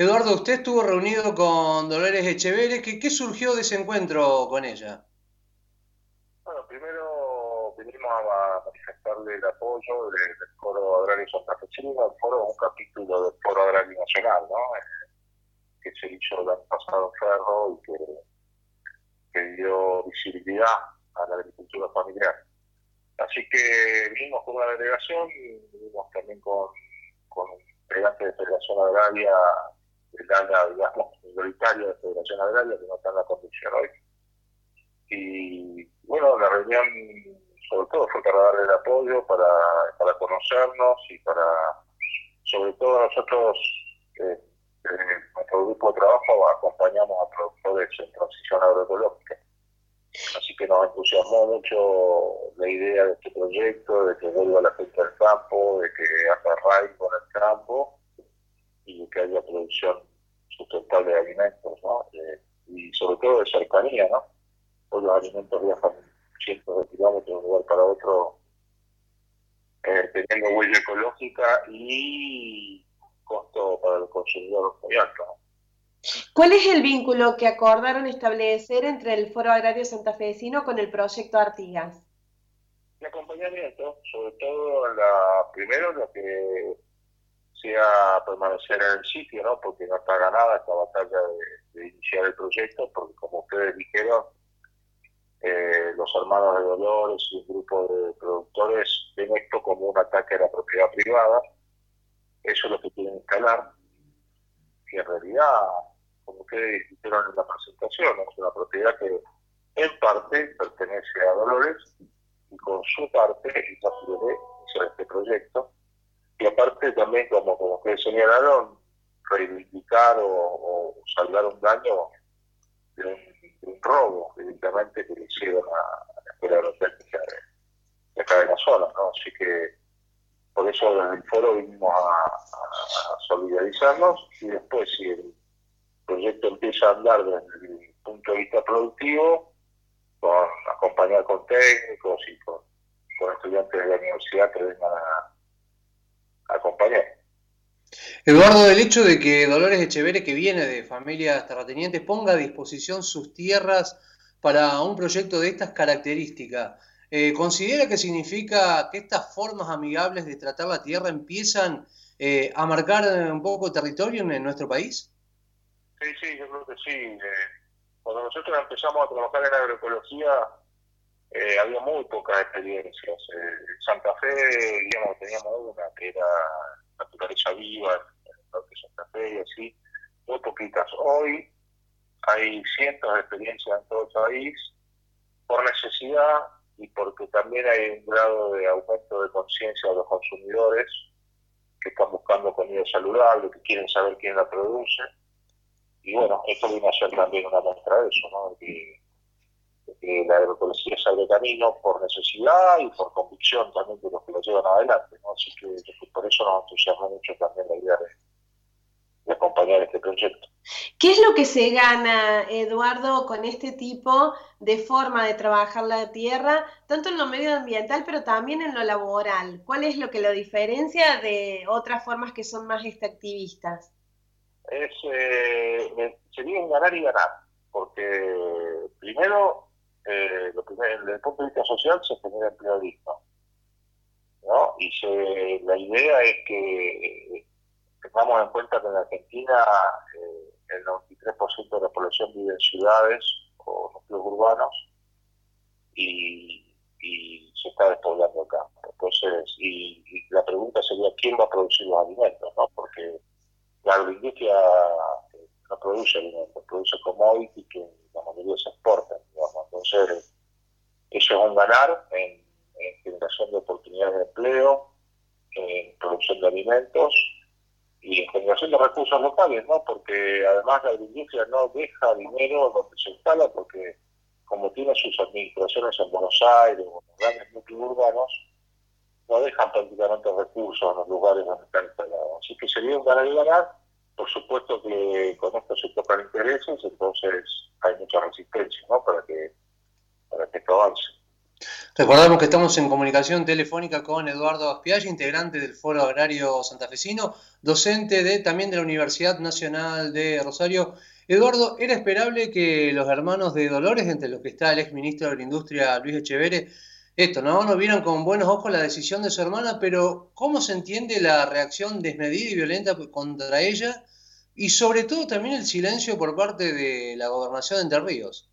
Eduardo, usted estuvo reunido con Dolores Echeverre. ¿Qué, ¿Qué surgió de ese encuentro con ella? Bueno, primero vinimos a manifestarle el apoyo del, Foro Agrario Santafesino. El foro un capítulo del Foro Agrario Nacional, ¿no? Eh, que se hizo el año pasado en Ferro y que, dio visibilidad a la agricultura familiar. Así que vinimos con una delegación y vinimos también con, con integrantes de Federación Agraria, del área, digamos, minoritaria de Federación Agraria, que no está en la conducción hoy. Y bueno, la reunión sobre todo fue para darle el apoyo, para, para conocernos y para, sobre todo nosotros, eh, en nuestro grupo de trabajo acompañamos a productores en transición agroecológica. Así que nos entusiasmó mucho la idea de este proyecto, de que vuelva la gente al campo, de que haga arraigo con el campo y que haya producción sustentable de alimentos, ¿no? Eh, y sobre todo de cercanía, ¿no? Hoy los alimentos viajan cientos de kilómetros de un lugar para otro, eh, teniendo huella ecológica y costo para el consumidor muy alto. ¿Cuál es el vínculo que acordaron establecer entre el Foro Agrario Santafesino con el proyecto Artigas? El acompañamiento, sobre todo la, primero lo que sea permanecer en el sitio, ¿no? porque no está ganada esta batalla de, iniciar el proyecto, porque como ustedes dijeron, eh, los hermanos de Dolores y un grupo de productores ven esto como un ataque a la propiedad privada, eso es lo que quieren instalar, y en realidad como ustedes dijeron en la presentación, es una propiedad que en parte pertenece a Dolores y con su parte quiere hacer este proyecto. Y aparte también, como, como ustedes señalaron, reivindicar o, salvar un daño de un, robo directamente que le hicieron a, la Escuela Agrotécnica de, acá de la zona. ¿no? Así que por eso desde el foro vinimos a, solidarizarnos y después si el proyecto empieza a andar desde el punto de vista productivo, con acompañar con técnicos y con, estudiantes de la universidad que vengan a, acompañar. Eduardo, el hecho de que Dolores Echeverre, que viene de familias terratenientes, ponga a disposición sus tierras para un proyecto de estas características, eh, ¿considera que significa que estas formas amigables de tratar la tierra empiezan eh, a marcar un poco territorio en nuestro país? Sí, sí, yo creo que sí. Eh, cuando nosotros empezamos a trabajar en agroecología, eh, había muy pocas experiencias. Eh, en Santa Fe, digamos, teníamos una que era naturaleza viva, en el Santa Fe y así, muy poquitas. Hoy hay cientos de experiencias en todo el país por necesidad y porque también hay un grado de aumento de conciencia de los consumidores que están buscando comida saludable, que quieren saber quién la produce y bueno, esto viene a ser también una muestra de eso, ¿no? La agroecología sale camino por necesidad y por convicción también de los que lo llevan adelante, ¿no? Así que, por eso nos entusiasma mucho también la idea de, acompañar este proyecto. ¿Qué es lo que se gana, Eduardo, con este tipo de forma de trabajar la tierra, tanto en lo medioambiental, pero también en lo laboral? ¿Cuál es lo que lo diferencia de otras formas que son más extractivistas? es eh, sería un ganar y ganar, porque primero, eh, lo primero, desde el punto de vista social se genera digno, ¿no? Y se, la idea es que tengamos en cuenta que en Argentina eh, el 93% de la población vive en ciudades o núcleos urbanos y, se está despoblando acá. Entonces, y, y la pregunta sería quién va a producir los alimentos, ¿no? Porque la agroindustria eh, no produce alimentos, produce commodities que la mayoría se digamos. Entonces, eso es un ganar en, generación de oportunidades de empleo, en producción de alimentos y en generación de recursos locales, ¿no? Porque además la agroindustria no deja dinero donde se instala porque como tiene sus administraciones en Buenos Aires o en grandes núcleos urbanos, no dejan prácticamente recursos en los lugares donde están instalados. Así que sería un ganar y ganar. Por supuesto que con esto se tocan intereses, entonces hay mucha resistencia ¿no? para que avance. Recordamos que estamos en comunicación telefónica con Eduardo Aspialle, integrante del Foro Agrario Santafesino, docente de, también de la Universidad Nacional de Rosario. Eduardo, ¿era esperable que los hermanos de Dolores, entre los que está el exministro de la Industria Luis Echevere, esto, ¿no? No vieron con buenos ojos la decisión de su hermana, pero ¿cómo se entiende la reacción desmedida y violenta contra ella? Y sobre todo también el silencio por parte de la gobernación de Entre Ríos.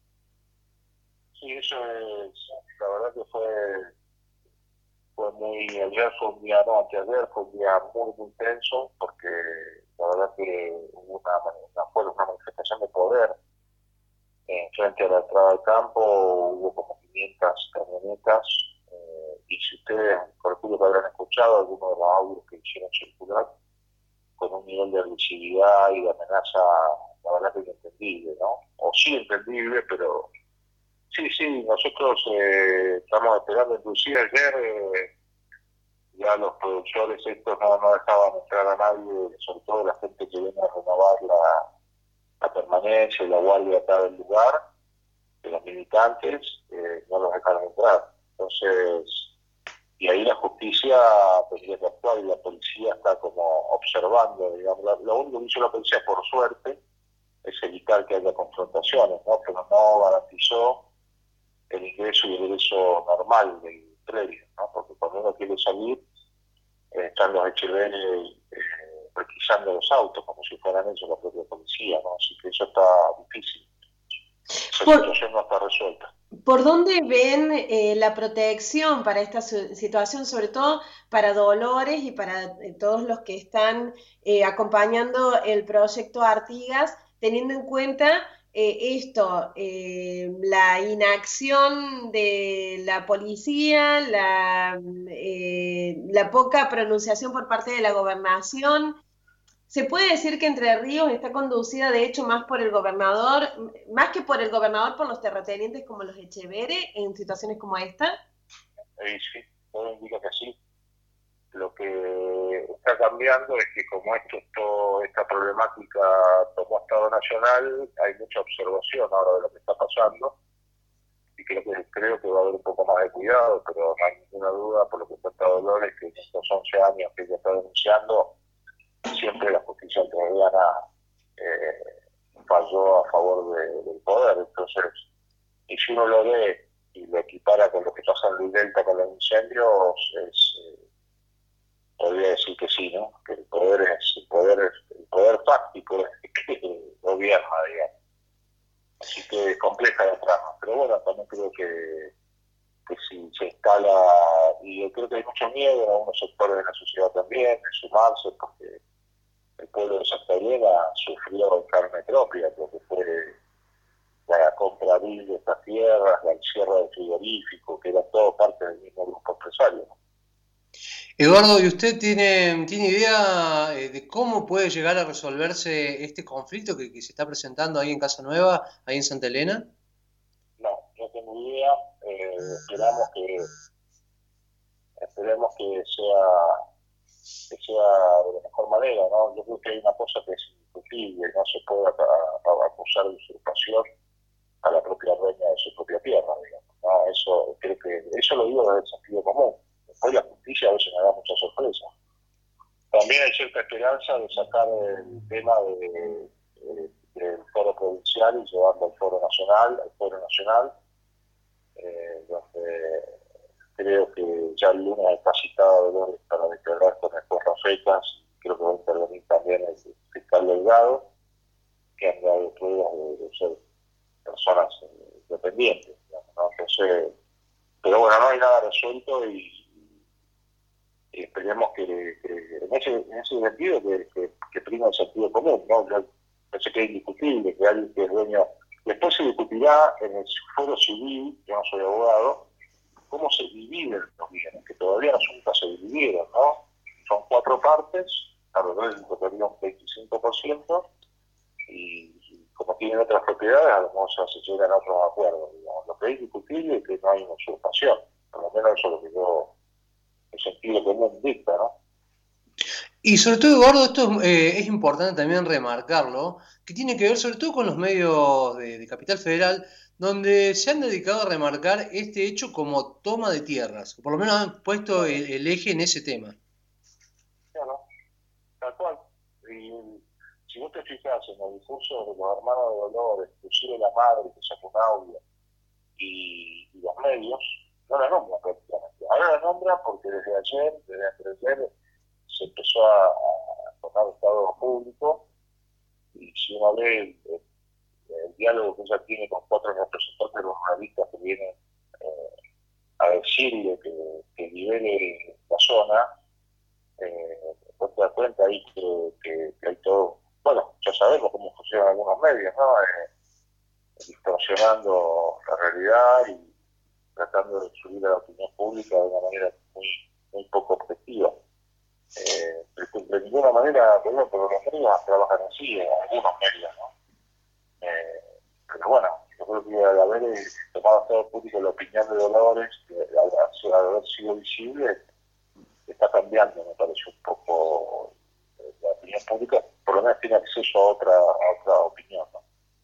Sí, eso es, la verdad que fue, fue muy, ayer fue un día, no, anteayer fue un día muy, muy tenso, porque la verdad que hubo una, una, una manifestación de poder en frente a la entrada del campo, hubo como 500 camionetas, eh, y si ustedes, calculo que habrán escuchado algunos de los audios que hicieron circular, con un nivel de agresividad y de amenaza, la verdad que inentendible, ¿no? O sí entendible, pero sí, sí, nosotros eh, estamos esperando, inclusive ayer eh, ya los productores estos no, no dejaban entrar a nadie, sobre todo la gente que viene a renovar la, permanencia y la guardia acá del lugar, de los militantes, eh, no los dejaron entrar. Entonces, y ahí la justicia tendría que actuar y la policía está como observando, digamos, lo único que hizo la policía por suerte es evitar que haya confrontaciones, ¿no? pero no garantizó el ingreso y el ingreso normal del predio, ¿no? porque cuando uno quiere salir eh, están los HBN eh, requisando los autos como si fueran ellos la propia policía, ¿no? así que eso está difícil. Esa situación no está resuelta. ¿Por dónde ven eh, la protección para esta situación, sobre todo para Dolores y para eh, todos los que están eh, acompañando el proyecto Artigas, teniendo en cuenta esto, la inacción de la policía, la, la poca pronunciación por parte de la gobernación, se puede decir que Entre Ríos está conducida, de hecho, más por el gobernador, más que por el gobernador, por los terratenientes como los Echevere en situaciones como esta. Sí, todo indica que sí. Lo que está cambiando es que como esto, esta problemática tomó Estado Nacional, hay mucha observación ahora de lo que está pasando y creo que, creo que va a haber un poco más de cuidado, pero no hay ninguna duda por lo que cuenta Dolores que en estos 11 años que ella está denunciando siempre la justicia entrerriana eh, falló a favor del poder. Entonces, y si uno lo ve y lo equipara con lo que pasa en Luis Delta con los incendios, es, podría decir que sí, ¿no? Que el poder es el poder, el poder fáctico que gobierna, digamos. Así que es compleja la trama. Pero bueno, también creo que, que si se instala, y yo creo que hay mucho miedo en algunos sectores de la sociedad también, de sumarse, porque el pueblo de Santa Elena sufrió en carne propia lo que fue la compra de estas tierras, la encierra del frigorífico, que era todo parte del mismo grupo empresario. Eduardo, ¿y usted tiene, tiene idea eh, de cómo puede llegar a resolverse este conflicto que, se está presentando ahí en Casa Nueva, ahí en Santa Elena? No, no tengo idea. Eh, esperamos que esperemos que sea que sea de la mejor manera, ¿no? Yo creo que hay una cosa que es indiscutible, no se puede acusar de usurpación a la propia dueña de su propia tierra, digamos, ¿no? Eso, creo que, eso lo digo desde el sentido común. Después la justicia a veces me da mucha sorpresa. También hay cierta esperanza de sacar el tema de, del foro provincial y llevarlo al foro nacional, al foro nacional, eh, donde creo que ya el lunes está citado Dolores para declarar con el Rafecas, creo que va a intervenir también el fiscal Delgado, que han dado pruebas de, ser personas eh, dependientes. Entonces, pero bueno, no hay nada resuelto y, esperemos que, en, ese, en, ese, sentido que, que, prima el sentido común. ¿no? Yo pensé que es indiscutible que alguien que es dueño. Después se discutirá en el foro civil, yo no soy abogado, cómo se dividen los bienes, que todavía nunca se dividieron, ¿no? Son cuatro partes, alrededor del totalidad un 25%, y, como tienen otras propiedades, a lo mejor se llegan a otros acuerdos. Digamos. Lo que es discutible es que no hay una usurpación, por lo menos eso es lo que yo, el sentido común dicta, ¿no? Y sobre todo, Eduardo, esto eh, es importante también remarcarlo, que tiene que ver sobre todo con los medios de, Capital Federal, donde se han dedicado a remarcar este hecho como toma de tierras, o por lo menos han puesto el, eje en ese tema. Claro, tal cual. Y si vos te fijas en el discurso de los hermanos de Dolores, inclusive la madre que sacó un audio, y, los medios, no la nombran. Ahora la nombran porque desde ayer, desde ayer, se empezó a, tocar Estado público, y si uno lee el, el diálogo que ella tiene con cuatro representantes de los ruralistas que vienen eh, a decirle que, que, libere la zona, eh, te das cuenta ahí que, hay todo, bueno, ya sabemos cómo funcionan algunos medios, ¿no? Eh, distorsionando la realidad y tratando de subir a la opinión pública de una manera muy, muy poco objetiva. Eh, de, ninguna manera, pero los medios trabajan así, en algunos medios, ¿no? Eh, pero bueno, yo creo que al haber eh, tomado todo público la opinión de Dolores, al, haber sido visible, está cambiando, me parece un poco eh, la opinión pública, por lo menos tiene acceso a otra, a otra opinión